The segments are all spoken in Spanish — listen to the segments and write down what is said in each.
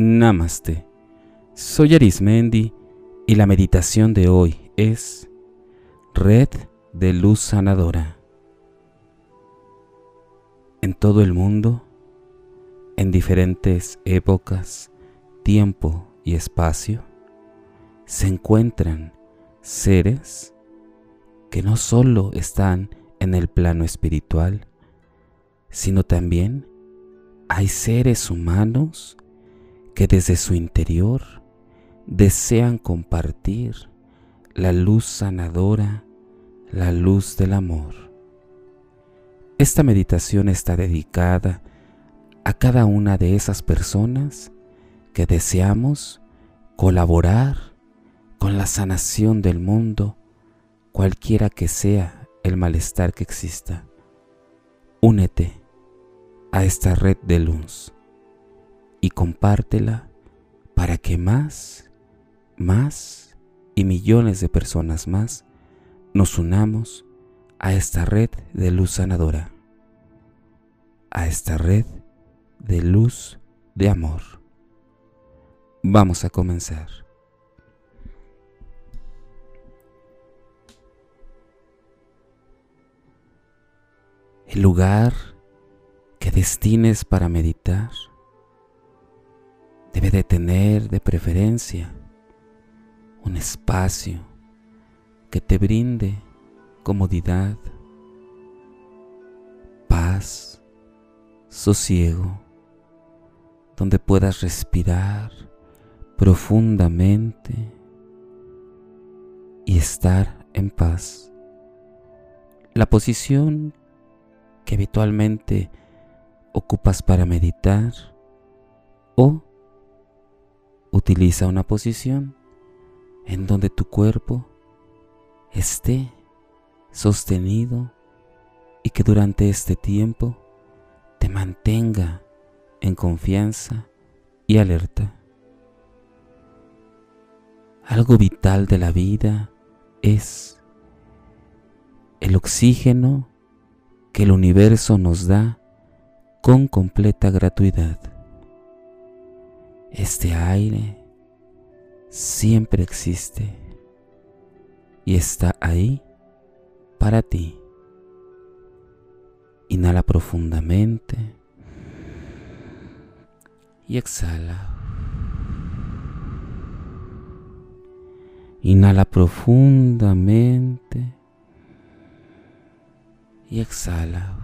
Namaste. Soy Arismendi y la meditación de hoy es Red de Luz Sanadora. En todo el mundo, en diferentes épocas, tiempo y espacio, se encuentran seres que no solo están en el plano espiritual, sino también hay seres humanos que desde su interior desean compartir la luz sanadora, la luz del amor. Esta meditación está dedicada a cada una de esas personas que deseamos colaborar con la sanación del mundo, cualquiera que sea el malestar que exista. Únete a esta red de luz y compártela para que más, más y millones de personas más nos unamos a esta red de luz sanadora, a esta red de luz de amor. Vamos a comenzar. El lugar que destines para meditar debe de tener de preferencia un espacio que te brinde comodidad, paz, sosiego, donde puedas respirar profundamente y estar en paz. La posición que habitualmente ocupas para meditar o Utiliza una posición en donde tu cuerpo esté sostenido y que durante este tiempo te mantenga en confianza y alerta. Algo vital de la vida es el oxígeno que el universo nos da con completa gratuidad. Este aire siempre existe y está ahí para ti. Inhala profundamente y exhala. Inhala profundamente y exhala.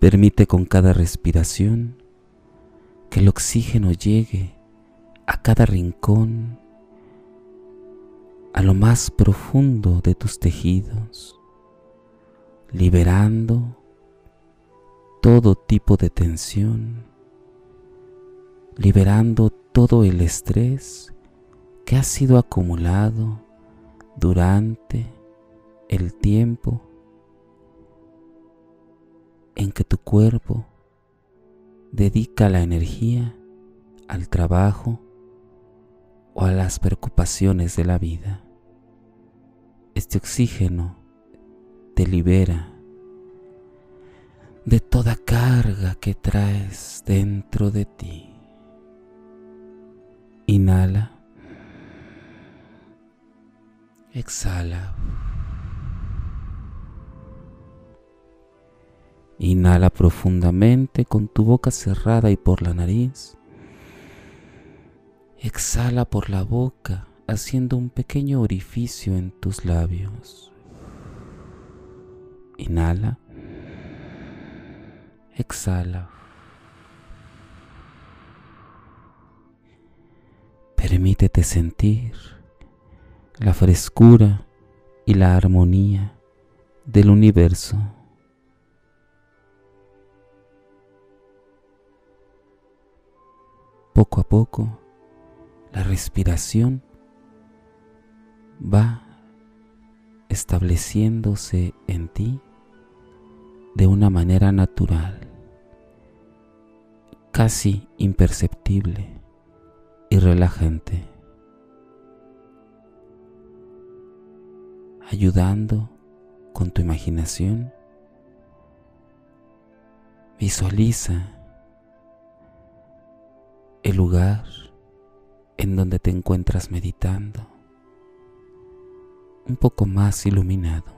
Permite con cada respiración que el oxígeno llegue a cada rincón, a lo más profundo de tus tejidos, liberando todo tipo de tensión, liberando todo el estrés que ha sido acumulado durante el tiempo en que tu cuerpo Dedica la energía al trabajo o a las preocupaciones de la vida. Este oxígeno te libera de toda carga que traes dentro de ti. Inhala. Exhala. Inhala profundamente con tu boca cerrada y por la nariz. Exhala por la boca haciendo un pequeño orificio en tus labios. Inhala. Exhala. Permítete sentir la frescura y la armonía del universo. Poco a poco, la respiración va estableciéndose en ti de una manera natural, casi imperceptible y relajante, ayudando con tu imaginación. Visualiza lugar en donde te encuentras meditando, un poco más iluminado.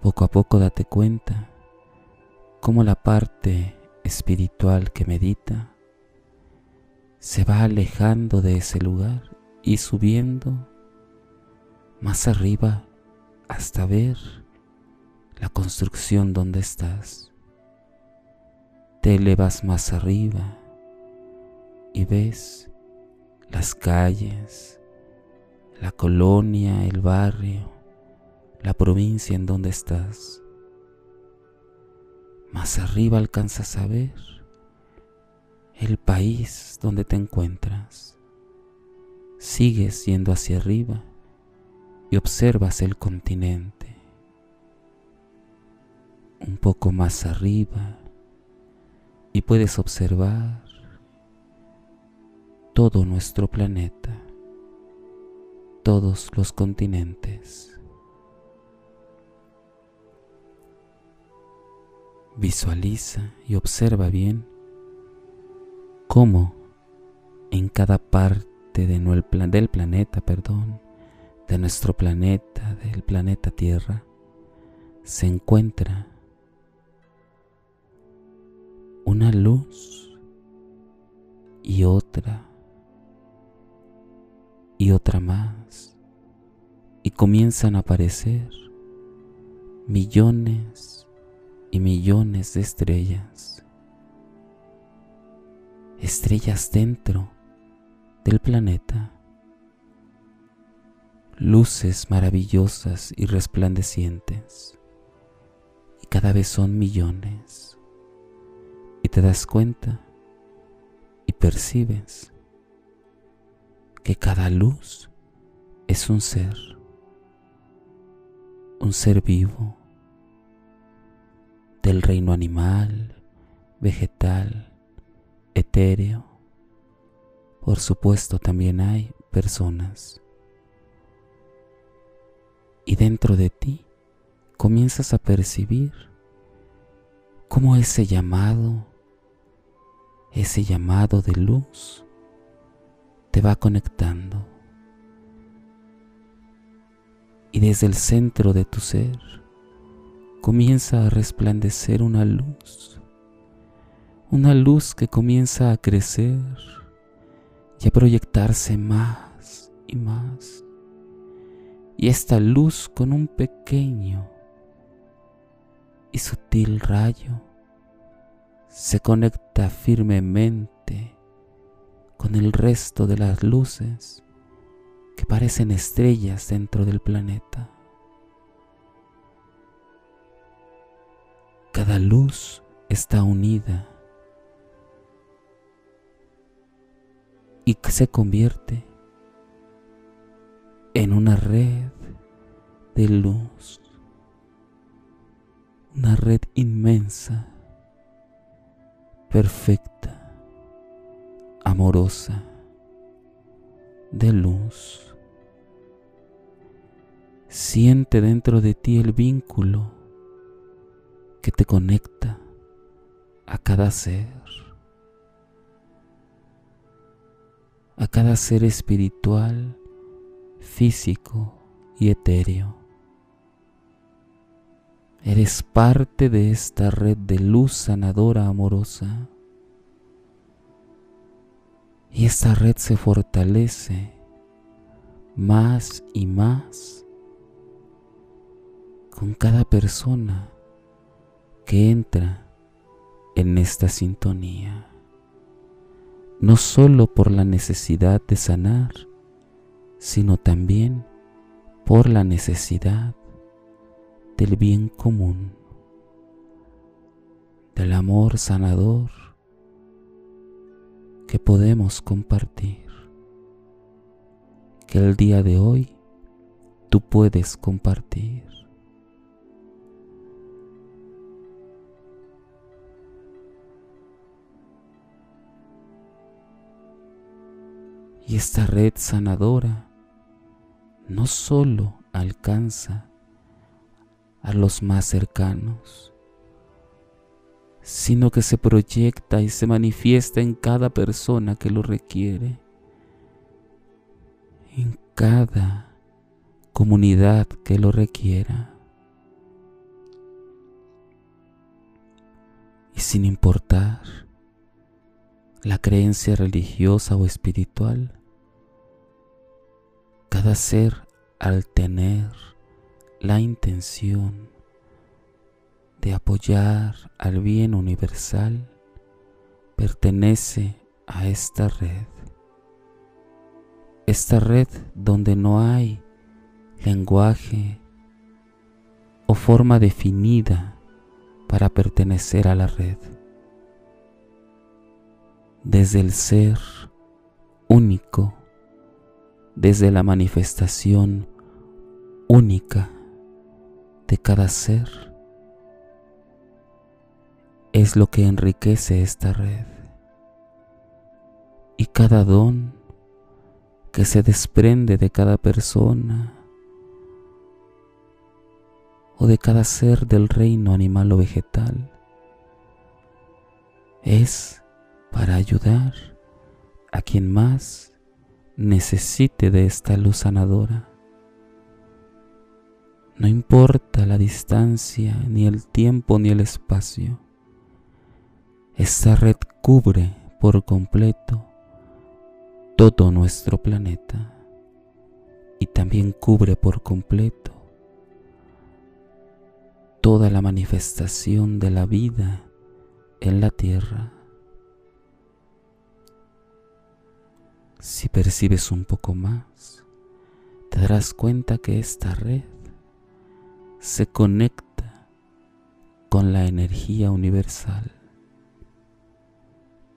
Poco a poco date cuenta cómo la parte espiritual que medita se va alejando de ese lugar y subiendo más arriba hasta ver la construcción donde estás. Te elevas más arriba y ves las calles, la colonia, el barrio, la provincia en donde estás. Más arriba alcanzas a ver el país donde te encuentras. Sigues yendo hacia arriba y observas el continente. Un poco más arriba y puedes observar todo nuestro planeta, todos los continentes. Visualiza y observa bien cómo en cada parte de del planeta, perdón, de nuestro planeta, del planeta Tierra, se encuentra una luz y otra y otra más y comienzan a aparecer millones y millones de estrellas. Estrellas dentro del planeta, luces maravillosas y resplandecientes, y cada vez son millones, te das cuenta y percibes que cada luz es un ser, un ser vivo del reino animal, vegetal, etéreo. Por supuesto también hay personas. Y dentro de ti comienzas a percibir cómo ese llamado, ese llamado de luz, te va conectando. Y desde el centro de tu ser comienza a resplandecer una luz una luz que comienza a crecer y a proyectarse más y más. Y esta luz con un pequeño y sutil rayo se conecta firmemente con el resto de las luces que parecen estrellas dentro del planeta. Cada luz está unida y se convierte en una red de luz, una red inmensa, perfecta, amorosa, de luz. Siente dentro de ti el vínculo que te conecta a cada ser. a cada ser espiritual, físico y etéreo. Eres parte de esta red de luz sanadora amorosa. Y esta red se fortalece más y más con cada persona que entra en esta sintonía no solo por la necesidad de sanar, sino también por la necesidad del bien común, del amor sanador que podemos compartir, que el día de hoy tú puedes compartir. Y esta red sanadora no solo alcanza a los más cercanos, sino que se proyecta y se manifiesta en cada persona que lo requiere, en cada comunidad que lo requiera. Y sin importar la creencia religiosa o espiritual, cada ser al tener la intención de apoyar al bien universal pertenece a esta red. Esta red donde no hay lenguaje o forma definida para pertenecer a la red. Desde el ser único, desde la manifestación única de cada ser, es lo que enriquece esta red. Y cada don que se desprende de cada persona o de cada ser del reino animal o vegetal es para ayudar a quien más necesite de esta luz sanadora. No importa la distancia, ni el tiempo, ni el espacio. Esta red cubre por completo todo nuestro planeta y también cubre por completo toda la manifestación de la vida en la tierra. Si percibes un poco más, te darás cuenta que esta red se conecta con la energía universal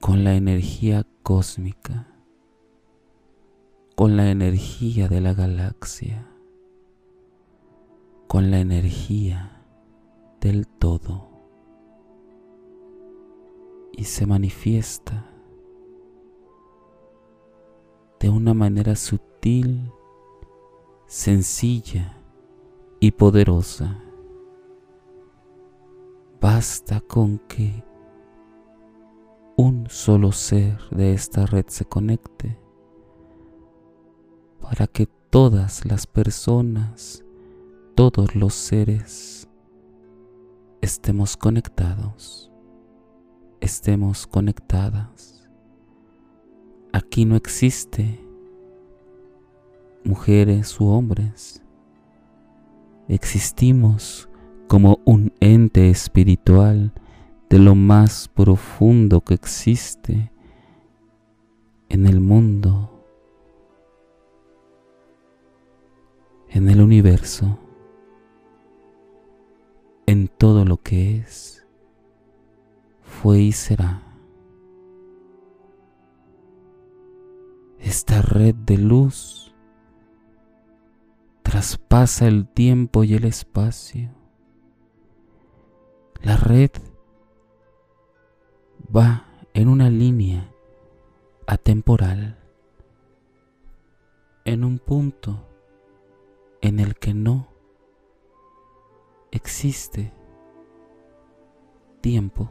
con la energía cósmica, con la energía de la galaxia, con la energía del todo. Y se manifiesta de una manera sutil, sencilla y poderosa. Basta con que un solo ser de esta red se conecte para que todas las personas, todos los seres, estemos conectados, estemos conectadas. Aquí no existe mujeres u hombres. Existimos como un ente espiritual de lo más profundo que existe en el mundo, en el universo, en todo lo que es, fue y será. Esta red de luz traspasa el tiempo y el espacio. La red va en una línea atemporal, en un punto en el que no existe tiempo.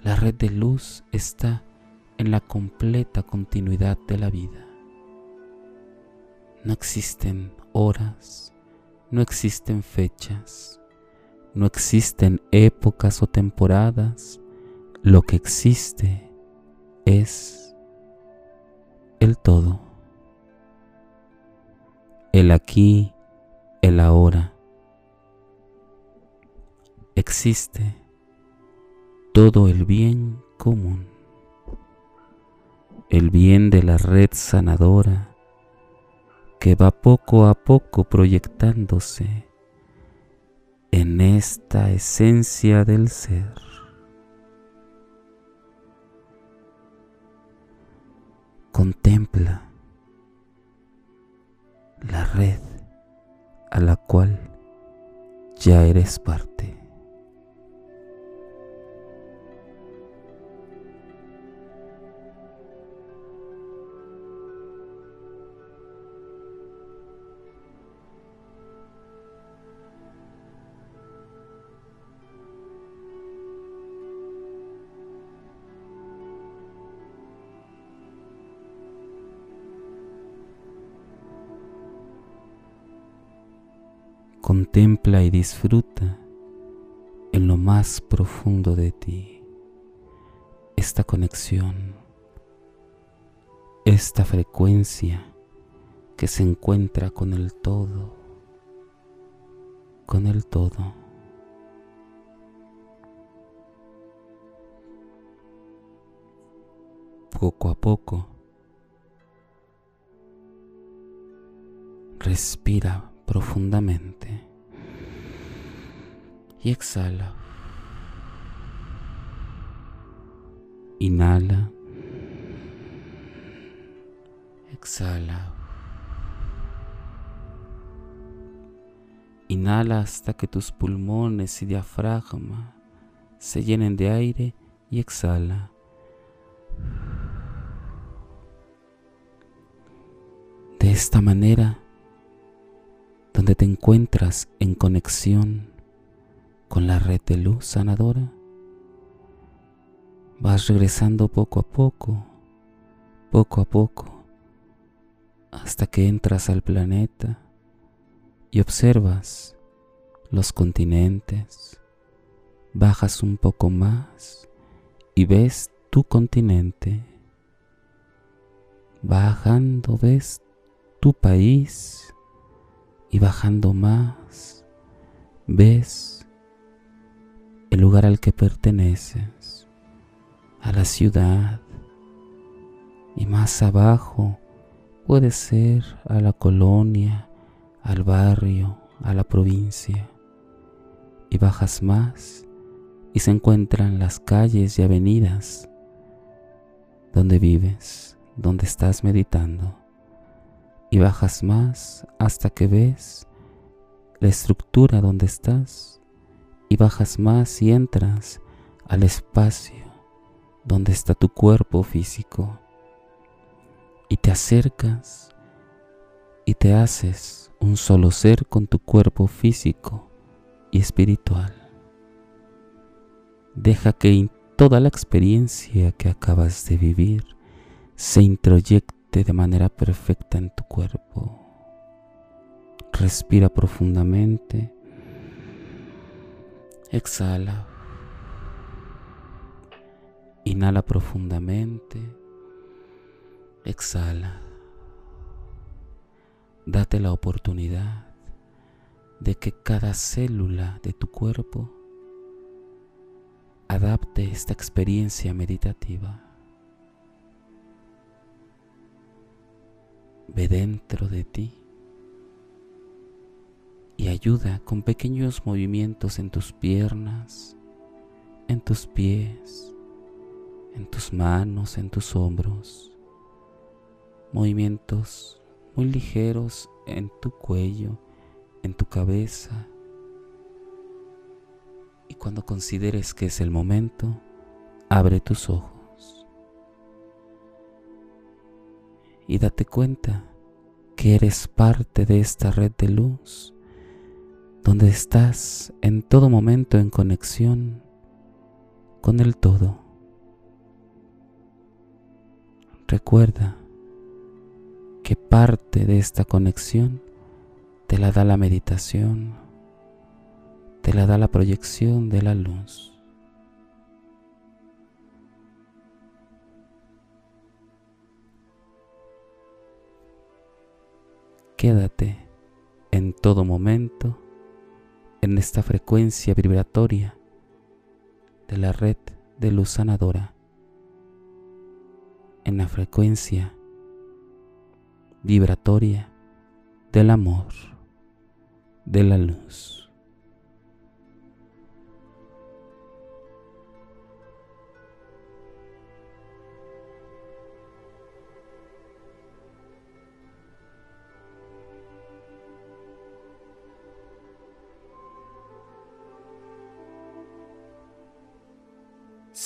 La red de luz está en la completa continuidad de la vida. No existen horas, no existen fechas, no existen épocas o temporadas, lo que existe es el todo. El aquí, el ahora. Existe todo el bien común. El bien de la red sanadora que va poco a poco proyectándose en esta esencia del ser. Contempla la red a la cual ya eres parte. Contempla y disfruta en lo más profundo de ti esta conexión, esta frecuencia que se encuentra con el todo, con el todo. Poco a poco, respira profundamente y exhala. Inhala. Exhala. Inhala hasta que tus pulmones y diafragma se llenen de aire y exhala. De esta manera, te encuentras en conexión con la red de luz sanadora, vas regresando poco a poco, poco a poco, hasta que entras al planeta y observas los continentes, bajas un poco más y ves tu continente, bajando ves tu país y bajando más ves el lugar al que perteneces a la ciudad y más abajo puede ser a la colonia, al barrio, a la provincia. Y bajas más y se encuentran las calles y avenidas donde vives, donde estás meditando. Y bajas más hasta que ves la estructura donde estás. Y bajas más y entras al espacio donde está tu cuerpo físico y te acercas y te haces un solo ser con tu cuerpo físico y espiritual. Deja que toda la experiencia que acabas de vivir se introyecte de manera perfecta en tu cuerpo. Respira profundamente. Exhala. Inhala profundamente. Exhala. Date la oportunidad de que cada célula de tu cuerpo adapte esta experiencia meditativa. Ve dentro de ti y ayuda con pequeños movimientos en tus piernas, en tus pies, en tus manos, en tus hombros, movimientos muy ligeros en tu cuello, en tu cabeza. Y cuando consideres que es el momento, abre tus ojos y date cuenta que eres parte de esta red de luz, donde estás en todo momento en conexión con el todo. Recuerda que parte de esta conexión te la da la meditación, te la da la proyección de la luz. Quédate en todo momento en esta frecuencia vibratoria de la red de luz sanadora en la frecuencia vibratoria del amor, de la luz.